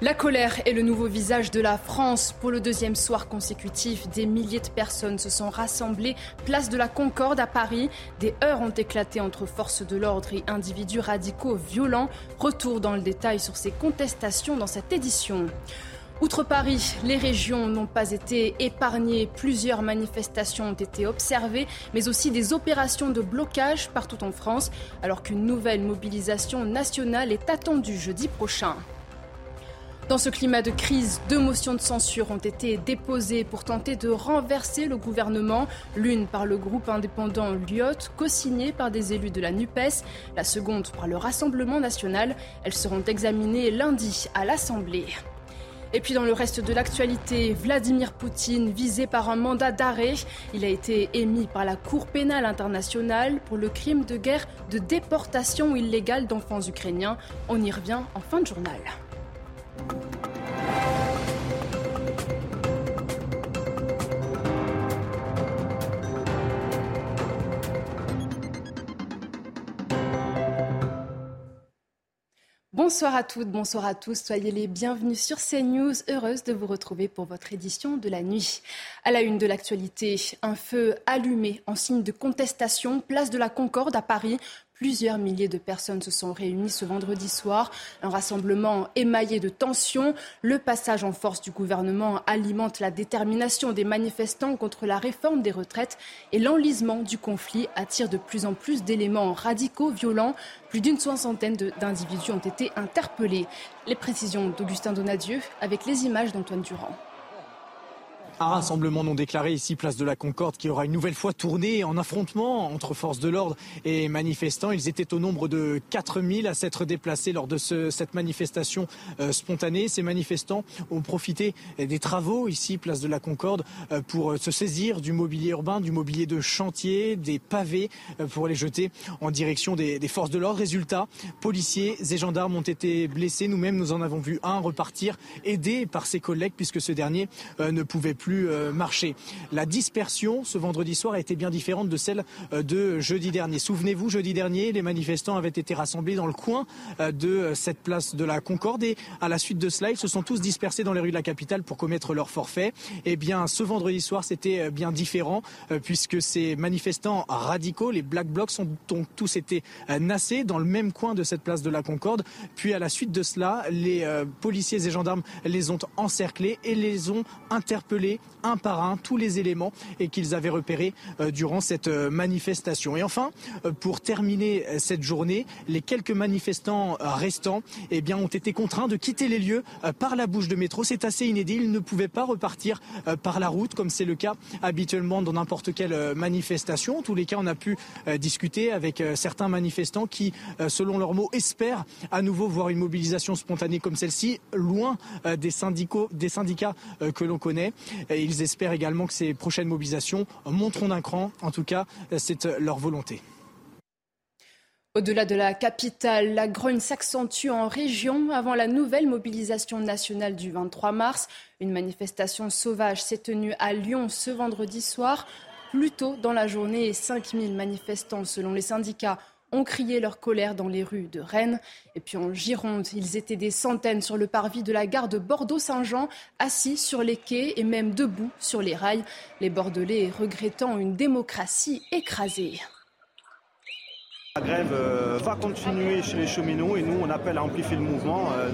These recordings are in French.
La colère est le nouveau visage de la France. Pour le deuxième soir consécutif, des milliers de personnes se sont rassemblées place de la Concorde à Paris. Des heurts ont éclaté entre forces de l'ordre et individus radicaux violents. Retour dans le détail sur ces contestations dans cette édition. Outre Paris, les régions n'ont pas été épargnées. Plusieurs manifestations ont été observées, mais aussi des opérations de blocage partout en France, alors qu'une nouvelle mobilisation nationale est attendue jeudi prochain. Dans ce climat de crise, deux motions de censure ont été déposées pour tenter de renverser le gouvernement. L'une par le groupe indépendant Lyot, co-signée par des élus de la NUPES. La seconde par le Rassemblement national. Elles seront examinées lundi à l'Assemblée. Et puis dans le reste de l'actualité, Vladimir Poutine visé par un mandat d'arrêt. Il a été émis par la Cour pénale internationale pour le crime de guerre de déportation illégale d'enfants ukrainiens. On y revient en fin de journal. Bonsoir à toutes, bonsoir à tous. Soyez les bienvenus sur CNews. Heureuse de vous retrouver pour votre édition de la nuit. À la une de l'actualité, un feu allumé en signe de contestation, place de la Concorde à Paris Plusieurs milliers de personnes se sont réunies ce vendredi soir. Un rassemblement émaillé de tensions. Le passage en force du gouvernement alimente la détermination des manifestants contre la réforme des retraites et l'enlisement du conflit attire de plus en plus d'éléments radicaux, violents. Plus d'une soixantaine d'individus ont été interpellés. Les précisions d'Augustin Donadieu avec les images d'Antoine Durand. Un rassemblement non déclaré ici, place de la Concorde, qui aura une nouvelle fois tourné en affrontement entre forces de l'ordre et manifestants. Ils étaient au nombre de 4000 à s'être déplacés lors de ce, cette manifestation euh, spontanée. Ces manifestants ont profité des travaux ici, place de la Concorde, euh, pour se saisir du mobilier urbain, du mobilier de chantier, des pavés, euh, pour les jeter en direction des, des forces de l'ordre. Résultat, policiers et gendarmes ont été blessés. Nous-mêmes, nous en avons vu un repartir, aidé par ses collègues, puisque ce dernier ne pouvait plus euh, marché. La dispersion ce vendredi soir a été bien différente de celle euh, de jeudi dernier. Souvenez-vous, jeudi dernier, les manifestants avaient été rassemblés dans le coin euh, de cette place de la Concorde et à la suite de cela, ils se sont tous dispersés dans les rues de la capitale pour commettre leur forfait. Eh bien, ce vendredi soir, c'était bien différent puisque ces manifestants radicaux, les Black Blocs, ont donc tous été nassés dans le même coin de cette place de la Concorde. Puis à la suite de cela, les policiers et gendarmes les ont encerclés et les ont interpellés un par un tous les éléments qu'ils avaient repérés euh, durant cette euh, manifestation. Et enfin, euh, pour terminer cette journée, les quelques manifestants restants eh bien, ont été contraints de quitter les lieux par la bouche de métro. C'est assez inédit. Ils ne pouvaient pas repartir par la route comme c'est le cas habituellement dans n'importe quelle manifestation. En tous les cas, on a pu discuter avec certains manifestants qui, selon leurs mots, espèrent à nouveau voir une mobilisation spontanée comme celle-ci, loin des, des syndicats que l'on connaît. Ils espèrent également que ces prochaines mobilisations monteront d'un cran. En tout cas, c'est leur volonté. Au-delà de la capitale, la grogne s'accentue en région avant la nouvelle mobilisation nationale du 23 mars. Une manifestation sauvage s'est tenue à Lyon ce vendredi soir. Plus tôt dans la journée, 5000 manifestants, selon les syndicats, ont crié leur colère dans les rues de Rennes. Et puis en Gironde, ils étaient des centaines sur le parvis de la gare de Bordeaux-Saint-Jean, assis sur les quais et même debout sur les rails, les Bordelais regrettant une démocratie écrasée. La grève euh, va continuer chez les cheminots et nous on appelle à amplifier le mouvement. Euh,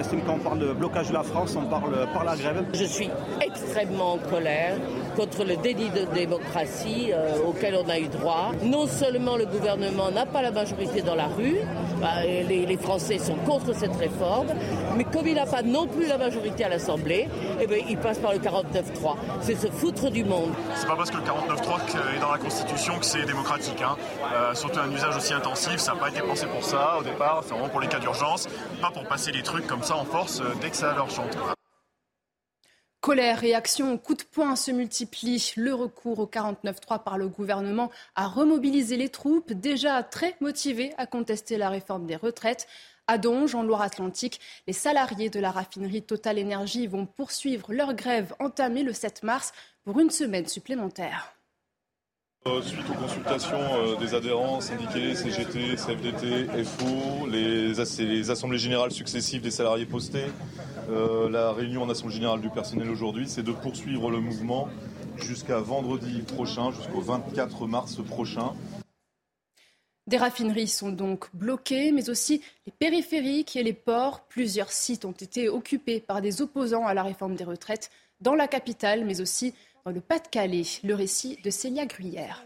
estime qu'on parle de blocage de la France, on parle par la grève. Je suis extrêmement en colère contre le délit de démocratie euh, auquel on a eu droit. Non seulement le gouvernement n'a pas la majorité dans la rue, bah, les, Français sont contre cette réforme, mais comme il n'a pas non plus la majorité à l'Assemblée, eh bien, il passe par le 49-3. C'est se foutre du monde. C'est pas parce que le 49-3 est la Constitution que c'est démocratique. Hein. Euh, surtout un usage aussi intensif, ça n'a pas été pensé pour ça au départ, c'est vraiment pour les cas d'urgence, pas pour passer les trucs comme ça en force euh, dès que ça leur chante. Colère et action, coup de poing se multiplient. Le recours au 49-3 par le gouvernement a remobilisé les troupes, déjà très motivées à contester la réforme des retraites. À Donge, en Loire-Atlantique, les salariés de la raffinerie Total Énergie vont poursuivre leur grève entamée le 7 mars pour une semaine supplémentaire. Euh, suite aux consultations euh, des adhérents syndiqués, CGT, CFDT, FO, les, assemblées générales successives des salariés postés, euh, la réunion en assemblée générale du personnel aujourd'hui, c'est de poursuivre le mouvement jusqu'à vendredi prochain, jusqu'au 24 mars prochain. Des raffineries sont donc bloquées, mais aussi les périphériques et les ports. Plusieurs sites ont été occupés par des opposants à la réforme des retraites dans la capitale, mais aussi dans le Pas-de-Calais. Le récit de Célia Gruyère.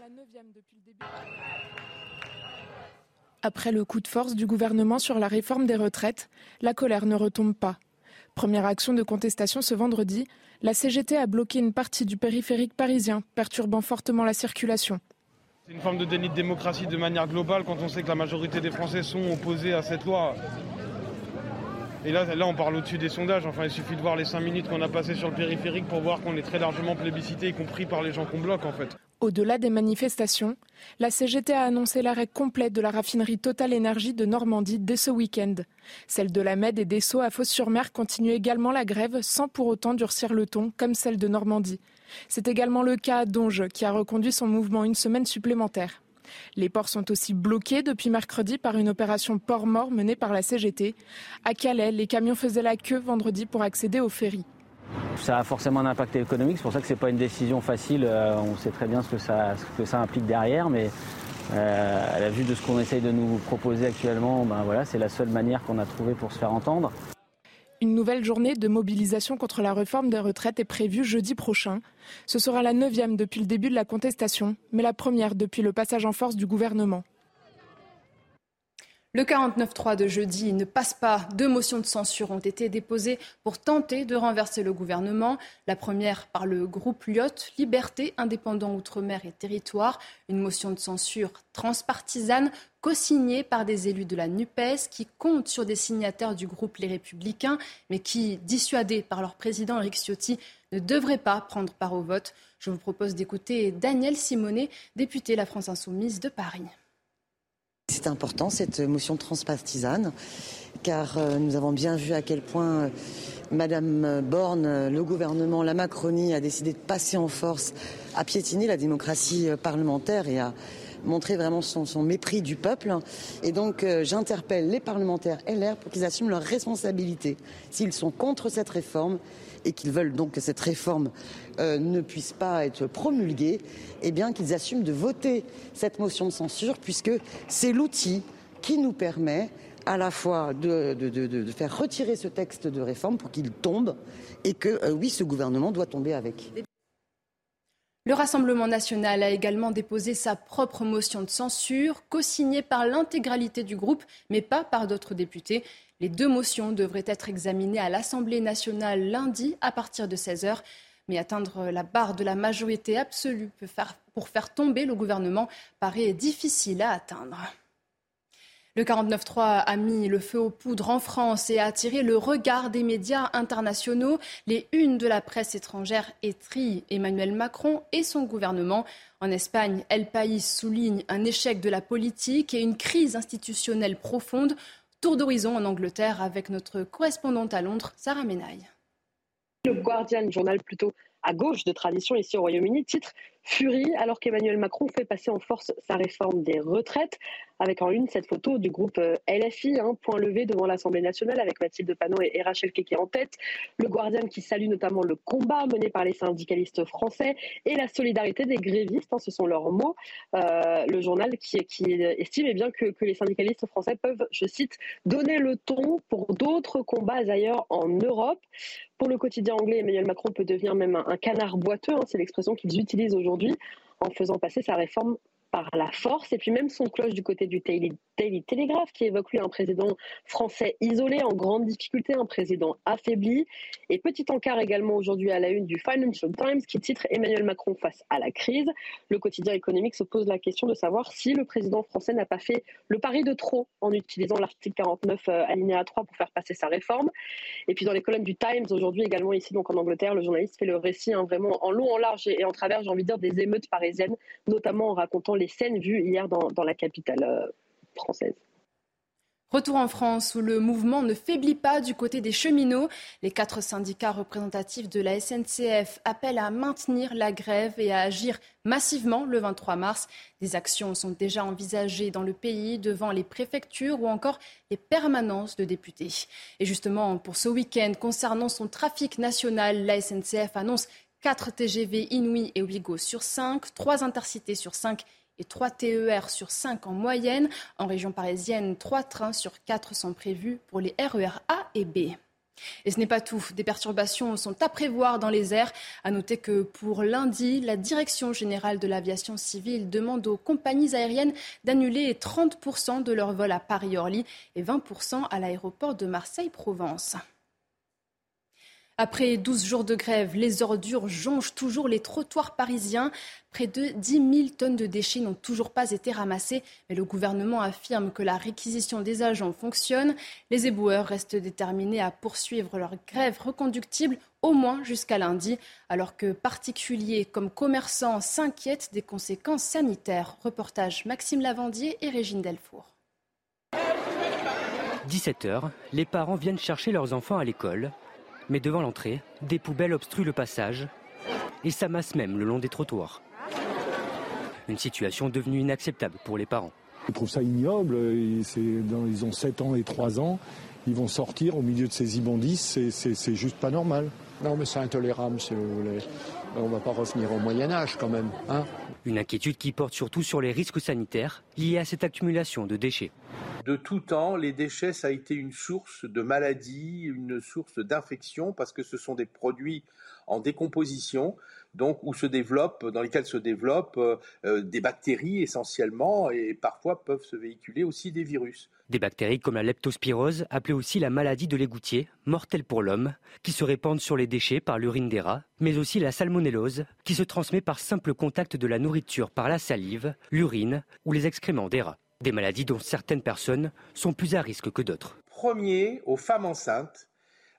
Après le coup de force du gouvernement sur la réforme des retraites, la colère ne retombe pas. Première action de contestation ce vendredi, la CGT a bloqué une partie du périphérique parisien, perturbant fortement la circulation. C'est une forme de déni de démocratie de manière globale quand on sait que la majorité des Français sont opposés à cette loi. Et là, on parle au-dessus des sondages. Enfin, il suffit de voir les cinq minutes qu'on a passées sur le périphérique pour voir qu'on est très largement plébiscité, y compris par les gens qu'on bloque en fait. Au-delà des manifestations, la CGT a annoncé l'arrêt complet de la raffinerie Total Énergie de Normandie dès ce week-end. Celle de la Med et des Sceaux à Fos-sur-Mer continue également la grève sans pour autant durcir le ton comme celle de Normandie. C'est également le cas à Donge qui a reconduit son mouvement une semaine supplémentaire. Les ports sont aussi bloqués depuis mercredi par une opération port mort menée par la CGT. À Calais, les camions faisaient la queue vendredi pour accéder aux ferries. Ça a forcément un impact économique, c'est pour ça que ce n'est pas une décision facile. Euh, on sait très bien ce que ça, que ça implique derrière, mais euh, à la vue de ce qu'on essaye de nous proposer actuellement, ben c'est la seule manière qu'on a trouvée pour se faire entendre. Une nouvelle journée de mobilisation contre la réforme des retraites est prévue jeudi prochain. Ce sera la neuvième depuis le début de la contestation, mais la première depuis le passage en force du gouvernement. Le 49-3 de jeudi ne passe pas. Deux motions de censure ont été déposées pour tenter de renverser le gouvernement. La première par le groupe Lyot, Liberté, Indépendant Outre-mer et Territoire. Une motion de censure transpartisane co-signée par des élus de la NUPES qui comptent sur des signataires du groupe Les Républicains, mais qui, dissuadés par leur président Eric Ciotti, ne devraient pas prendre part au vote. Je vous propose d'écouter Daniel Simonet, député La France Insoumise de Paris. C'est important cette motion transpartisane car euh, nous avons bien vu à quel point euh, Madame Borne, le gouvernement, la Macronie a décidé de passer en force, à piétiner la démocratie euh, parlementaire et à montrer vraiment son, mépris du peuple. Et donc j'interpelle les parlementaires LR pour qu'ils assument leurs responsabilités. S'ils sont contre cette réforme, et qu'ils veulent donc que cette réforme euh, ne puisse pas être promulguée, eh bien qu'ils assument de voter cette motion de censure, puisque c'est l'outil qui nous permet à la fois de, faire retirer ce texte de réforme pour qu'il tombe et que, euh, oui, ce gouvernement doit tomber avec. Le Rassemblement national a également déposé sa propre motion de censure, co-signée par l'intégralité du groupe, mais pas par d'autres députés. Les deux motions devraient être examinées à l'Assemblée nationale lundi à partir de 16h. Mais atteindre la barre de la majorité absolue pour faire tomber le gouvernement paraît difficile à atteindre. Le 49.3 a mis le feu aux poudres en France et a attiré le regard des médias internationaux. Les unes de la presse étrangère étrillent Emmanuel Macron et son gouvernement. En Espagne, El País souligne un échec de la politique et une crise institutionnelle profonde. Tour d'horizon en Angleterre avec notre correspondante à Londres, Sarah Menaille. Le Guardian, journal plutôt à gauche de tradition ici au Royaume-Uni, titre Furie alors qu'Emmanuel Macron fait passer en force sa réforme des retraites avec en une cette photo du groupe euh, LFI, hein, point levé devant l'Assemblée nationale avec Mathilde Panot et, Rachel Keke en tête. Le Guardian qui salue notamment le combat mené par les syndicalistes français et la solidarité des grévistes, hein, ce sont leurs mots. Euh, le journal qui, estime eh bien, que, que, les syndicalistes français peuvent, je cite, donner le ton pour d'autres combats ailleurs en Europe. Pour le quotidien anglais, Emmanuel Macron peut devenir même un, canard boiteux, hein, c'est l'expression qu'ils utilisent aujourd'hui, en faisant passer sa réforme par la force. Et puis même son cloche du côté du Daily, Telegraph qui évoque lui un président français isolé, en grande difficulté, un président affaibli. Et petit encart également aujourd'hui à la une du Financial Times qui titre Emmanuel Macron face à la crise. Le quotidien économique se pose la question de savoir si le président français n'a pas fait le pari de trop en utilisant l'article 49 euh, alinéa 3 pour faire passer sa réforme. Et puis dans les colonnes du Times aujourd'hui également ici donc en Angleterre, le journaliste fait le récit hein, vraiment en long, en large et en travers, j'ai envie de dire, des émeutes parisiennes, notamment en racontant les scènes vues hier dans, la capitale euh, française. Retour en France où le mouvement ne faiblit pas du côté des cheminots. Les quatre syndicats représentatifs de la SNCF appellent à maintenir la grève et à agir massivement le 23 mars. Des actions sont déjà envisagées dans le pays devant les préfectures ou encore les permanences de députés. Et justement, pour ce week-end, concernant son trafic national, la SNCF annonce 4 TGV Inouï et Ouigo sur 5, 3 intercités sur 5 et 3 TER sur 5 en moyenne. En région parisienne, 3 trains sur 4 sont prévus pour les RER A et B. Et ce n'est pas tout. Des perturbations sont à prévoir dans les airs. À noter que pour lundi, la Direction générale de l'aviation civile demande aux compagnies aériennes d'annuler 30% de leurs vols à Paris-Orly et 20% à l'aéroport de Marseille-Provence. Après 12 jours de grève, les ordures jonchent toujours les trottoirs parisiens. Près de 10 000 tonnes de déchets n'ont toujours pas été ramassées, mais le gouvernement affirme que la réquisition des agents fonctionne. Les éboueurs restent déterminés à poursuivre leur grève reconductible au moins jusqu'à lundi, alors que particuliers comme commerçants s'inquiètent des conséquences sanitaires. Reportage Maxime Lavandier et Régine Delfour. 17h, les parents viennent chercher leurs enfants à l'école. Mais devant l'entrée, des poubelles obstruent le passage et s'amassent même le long des trottoirs. Une situation devenue inacceptable pour les parents. Ils trouvent ça ignoble, ils ont 7 ans et 3 ans, ils vont sortir au milieu de ces immondices, c'est juste pas normal. Non mais c'est intolérable si vous voulez. On va pas revenir au Moyen Âge quand même. Hein Une inquiétude qui porte surtout sur les risques sanitaires liés à cette accumulation de déchets. De tout temps, les déchets, ça a été une source de maladie, une source d'infection, parce que ce sont des produits en décomposition, donc où se développent, dans lesquels se développent euh, euh, des bactéries essentiellement, et parfois peuvent se véhiculer aussi des virus. Des bactéries comme la leptospirose, appelée aussi la maladie de l'égoutier, mortelle pour l'homme, qui se répandent sur les déchets par l'urine des rats, mais aussi la salmonellose, qui se transmet par simple contact de la nourriture par la salive, l'urine ou les excréments des rats. Des maladies dont certaines personnes sont plus à risque que d'autres. Premier, aux femmes enceintes,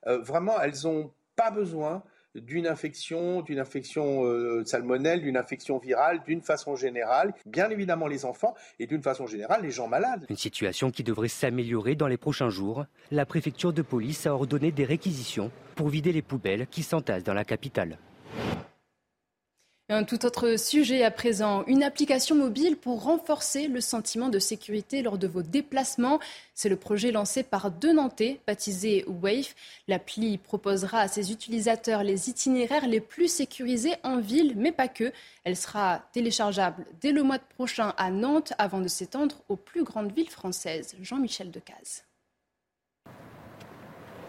euh, vraiment, elles n'ont pas besoin d'une infection, d'une infection euh, salmonelle, d'une infection virale, d'une façon générale, bien évidemment les enfants et d'une façon générale les gens malades. Une situation qui devrait s'améliorer dans les prochains jours. La préfecture de police a ordonné des réquisitions pour vider les poubelles qui s'entassent dans la capitale. Un tout autre sujet à présent, une application mobile pour renforcer le sentiment de sécurité lors de vos déplacements. C'est le projet lancé par deux Nantais, baptisé Wave. L'appli proposera à ses utilisateurs les itinéraires les plus sécurisés en ville, mais pas que. Elle sera téléchargeable dès le mois prochain à Nantes avant de s'étendre aux plus grandes villes françaises. Jean-Michel Decaze.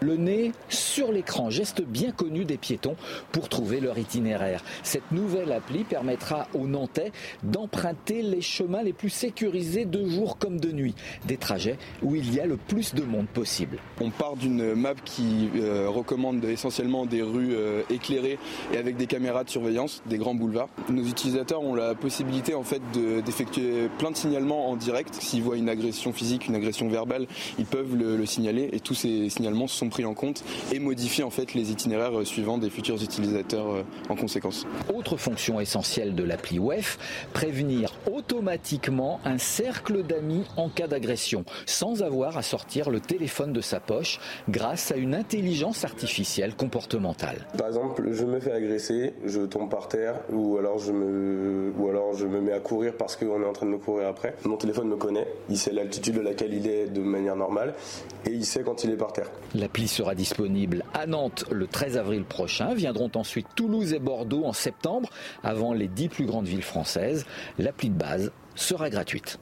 Le nez sur l'écran, geste bien connu des piétons pour trouver leur itinéraire. Cette nouvelle appli permettra aux Nantais d'emprunter les chemins les plus sécurisés de jour comme de nuit, des trajets où il y a le plus de monde possible. On part d'une map qui euh, recommande essentiellement des rues euh, éclairées et avec des caméras de surveillance, des grands boulevards. Nos utilisateurs ont la possibilité en fait d'effectuer plein de signalements en direct. S'ils voient une agression physique, une agression verbale, ils peuvent le, le signaler et tous ces signalements sont pris en compte et modifier en fait les itinéraires euh, suivants des futurs utilisateurs euh, en conséquence. Autre fonction essentielle de l'appli WEF, prévenir automatiquement un cercle d'amis en cas d'agression, sans avoir à sortir le téléphone de sa poche grâce à une intelligence artificielle comportementale. Par exemple, je me fais agresser, je tombe par terre ou alors je me, ou alors je me mets à courir parce qu'on est en train de me courir après. Mon téléphone me connaît, il sait l'altitude de laquelle il est de manière normale et il sait quand il est par terre. L'appli sera disponible à Nantes le 13 avril prochain. Viendront ensuite Toulouse et Bordeaux en septembre, avant les dix plus grandes villes françaises. L'appli de base sera gratuite.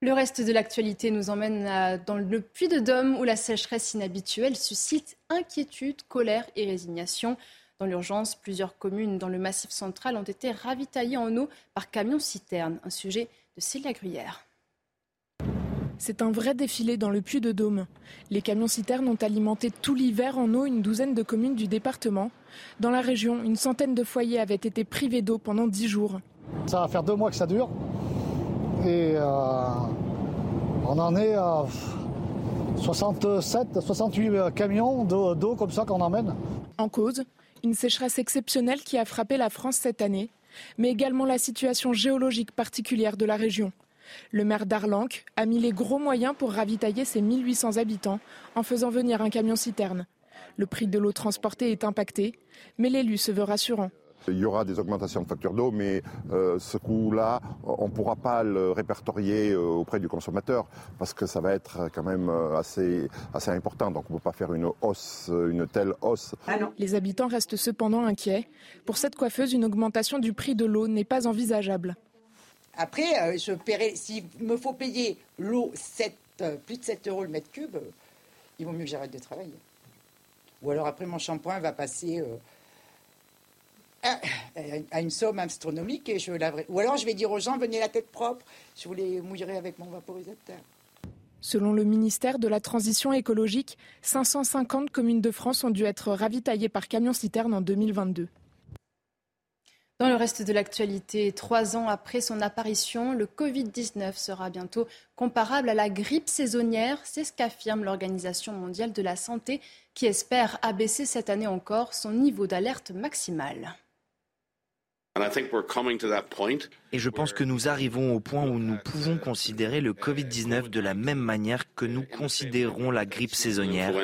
Le reste de l'actualité nous emmène dans le puits de Dôme où la sécheresse inhabituelle suscite inquiétude, colère et résignation. Dans l'urgence, plusieurs communes dans le massif central ont été ravitaillées en eau par camions-citernes. Un sujet de Célia Gruyère. C'est un vrai défilé dans le puits de Dôme. Les camions-citernes ont alimenté tout l'hiver en eau une douzaine de communes du département. Dans la région, une centaine de foyers avaient été privés d'eau pendant dix jours. Ça va faire deux mois que ça dure. Et euh, on en est à 67, 68 camions d'eau comme ça qu'on emmène. En cause, une sécheresse exceptionnelle qui a frappé la France cette année, mais également la situation géologique particulière de la région. Le maire d'Arlanc a mis les gros moyens pour ravitailler ses 1800 habitants en faisant venir un camion-citerne. Le prix de l'eau transportée est impacté, mais l'élu se veut rassurant. Il y aura des augmentations de factures d'eau, mais euh, ce coût-là, on ne pourra pas le répertorier euh, auprès du consommateur parce que ça va être quand même euh, assez, assez important. Donc on ne peut pas faire une hausse, une telle hausse. Ah Les habitants restent cependant inquiets. Pour cette coiffeuse, une augmentation du prix de l'eau n'est pas envisageable. Après, je paierai, s'il me faut payer l'eau plus de 7 euros le mètre cube, il vaut mieux que j'arrête de travailler. Ou alors après, mon shampoing va passer à une somme astronomique et je laverai. Ou alors je vais dire aux gens, venez la tête propre, je vous les mouillerai avec mon vaporisateur. Selon le ministère de la Transition écologique, 550 communes de France ont dû être ravitaillées par camion-citerne en 2022. Dans le reste de l'actualité, trois ans après son apparition, le Covid-19 sera bientôt comparable à la grippe saisonnière. C'est ce qu'affirme l'Organisation mondiale de la santé qui espère abaisser cette année encore son niveau d'alerte maximal. Et je pense que nous arrivons au point où nous pouvons considérer le Covid-19 de la même manière que nous considérons la grippe saisonnière,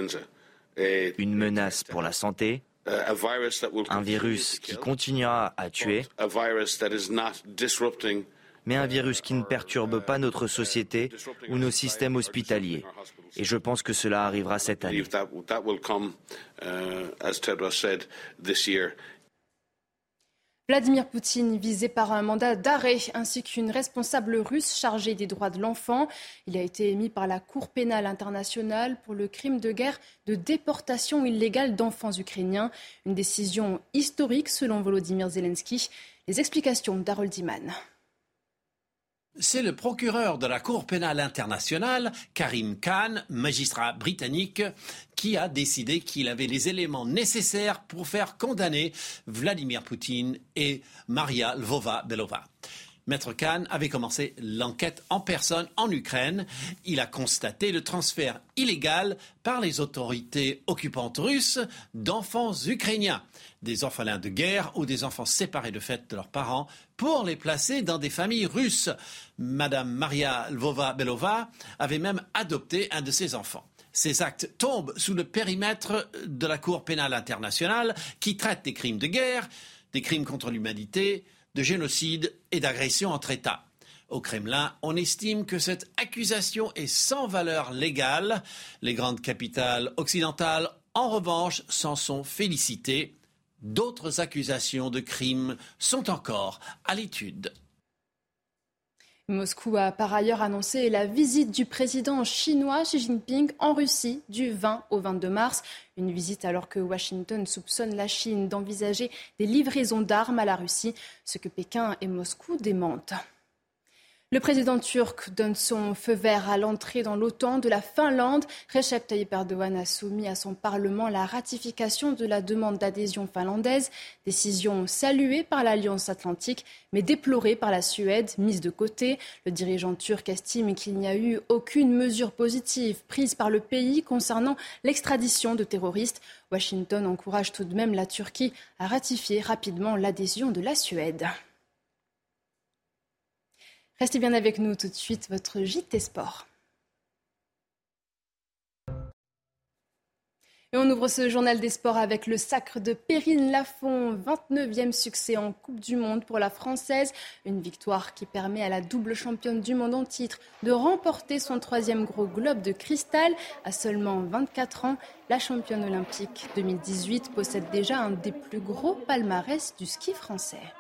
une menace pour la santé, un virus qui continuera à tuer, mais un virus qui ne perturbe pas notre société ou nos systèmes hospitaliers. Et je pense que cela arrivera cette année. Vladimir Poutine visé par un mandat d'arrêt ainsi qu'une responsable russe chargée des droits de l'enfant. Il a été émis par la Cour pénale internationale pour le crime de guerre de déportation illégale d'enfants ukrainiens. Une décision historique selon Volodymyr Zelensky. Les explications d'Harold Iman. C'est le procureur de la Cour pénale internationale, Karim Khan, magistrat britannique, qui a décidé qu'il avait les éléments nécessaires pour faire condamner Vladimir Poutine et Maria Lvova-Belova. Maître Khan avait commencé l'enquête en personne en Ukraine. Il a constaté le transfert illégal par les autorités occupantes russes d'enfants ukrainiens, des orphelins de guerre ou des enfants séparés de fait de leurs parents, pour les placer dans des familles russes. Madame Maria Lvova-Belova avait même adopté un de ses enfants. Ces actes tombent sous le périmètre de la Cour pénale internationale qui traite des crimes de guerre, des crimes contre l'humanité, de génocide et d'agression entre États. Au Kremlin, on estime que cette accusation est sans valeur légale. Les grandes capitales occidentales, en revanche, s'en sont félicitées. D'autres accusations de crimes sont encore à l'étude. Moscou a par ailleurs annoncé la visite du président chinois Xi Jinping en Russie du 20 au 22 mars. Une visite alors que Washington soupçonne la Chine d'envisager des livraisons d'armes à la Russie, ce que Pékin et Moscou démentent. Le président turc donne son feu vert à l'entrée dans l'OTAN de la Finlande. Recep Tayyip Erdogan a soumis à son Parlement la ratification de la demande d'adhésion finlandaise, décision saluée par l'Alliance atlantique, mais déplorée par la Suède, mise de côté. Le dirigeant turc estime qu'il n'y a eu aucune mesure positive prise par le pays concernant l'extradition de terroristes. Washington encourage tout de même la Turquie à ratifier rapidement l'adhésion de la Suède. Restez bien avec nous tout de suite, votre JT Sport. Et on ouvre ce journal des sports avec le sacre de Perrine Lafont, 29e succès en Coupe du Monde pour la Française. Une victoire qui permet à la double championne du monde en titre de remporter son troisième gros globe de cristal. À seulement 24 ans, la championne olympique 2018 possède déjà un des plus gros palmarès du ski français.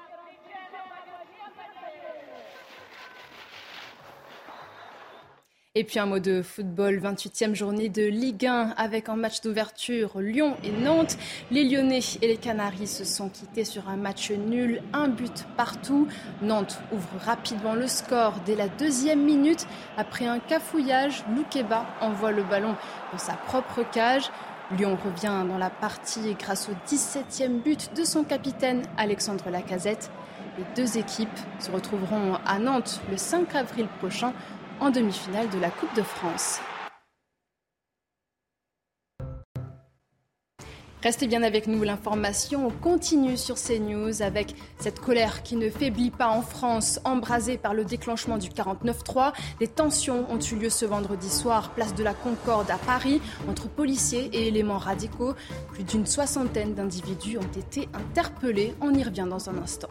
Et puis un mot de football, 28e journée de Ligue 1 avec un match d'ouverture Lyon et Nantes. Les Lyonnais et les Canaries se sont quittés sur un match nul, un but partout. Nantes ouvre rapidement le score dès la deuxième minute. Après un cafouillage, Loukeba envoie le ballon dans sa propre cage. Lyon revient dans la partie grâce au 17e but de son capitaine Alexandre Lacazette. Les deux équipes se retrouveront à Nantes le 5 avril prochain en demi-finale de la Coupe de France. Restez bien avec nous, l'information continue sur CNews avec cette colère qui ne faiblit pas en France, embrasée par le déclenchement du 49-3. Des tensions ont eu lieu ce vendredi soir, place de la Concorde à Paris, entre policiers et éléments radicaux. Plus d'une soixantaine d'individus ont été interpellés. On y revient dans un instant.